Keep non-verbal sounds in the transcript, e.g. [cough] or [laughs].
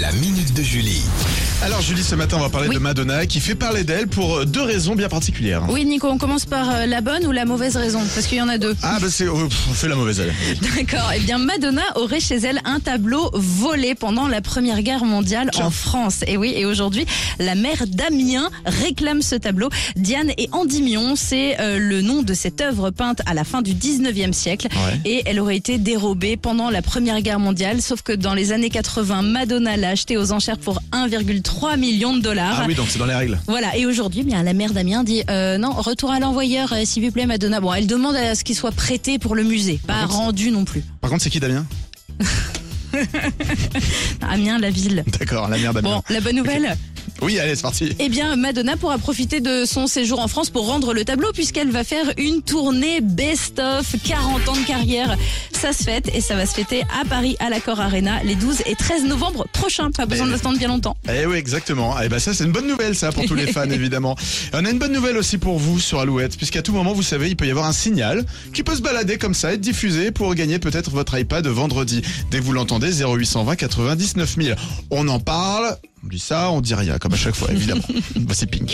La minute de Julie. Alors Julie, ce matin, on va parler Oui. de Madonna qui fait parler d'elle pour euh, deux raisons bien particulières. Oui, Nico, on commence par euh, la bonne ou la mauvaise raison? Parce qu'il y en a deux. Ah bah c'est... oh, on fait la mauvaise elle. [laughs] D'accord. Eh bien, Madonna aurait chez elle un tableau volé pendant la Première Guerre mondiale Tiens. en France. Et oui, et aujourd'hui, la mère d'Amiens réclame ce tableau. Diane et Endymion, c'est euh, le nom de cette œuvre peinte à la fin du 19e siècle. Ouais. Et elle aurait été dérobée pendant la Première Guerre mondiale. Sauf que dans les années 80, Madonna l'a achetée aux enchères pour 1,3 million de dollars. Ah oui, donc c'est dans les règles. Voilà, et aujourd'hui, bien la mère d'Amiens dit euh, non, retour à l'envoyeur, euh, s'il vous plaît, Madonna. Bon, elle demande à ce qu'il soit prêté pour le musée, pas contre, rendu non plus. Par contre, c'est qui Damien? [laughs] Amiens, la ville. D'accord, la mère Damien. Bon, la bonne nouvelle, Oui, allez, c'est parti. eh bien, Madonna pourra profiter de son séjour en France pour rendre le tableau, puisqu'elle va faire une tournée best-of 40 ans de carrière. Ça se fête et ça va se fêter à Paris, à l'Accor Arena, les 12 et 13 novembre prochains. Pas besoin Eh. d'attendre bien longtemps. Eh oui, exactement. Eh ben ça, c'est une bonne nouvelle, ça, pour tous les fans, [laughs] évidemment. Et on a une bonne nouvelle aussi pour vous sur Alouette, puisqu'à tout moment, vous savez, il peut y avoir un signal qui peut se balader comme ça, être diffusé pour gagner peut-être votre iPad vendredi. Dès que vous l'entendez, 0820 99 000. On en parle, on dit ça, on dit rien, comme à chaque fois, évidemment. [laughs] Voici Pink.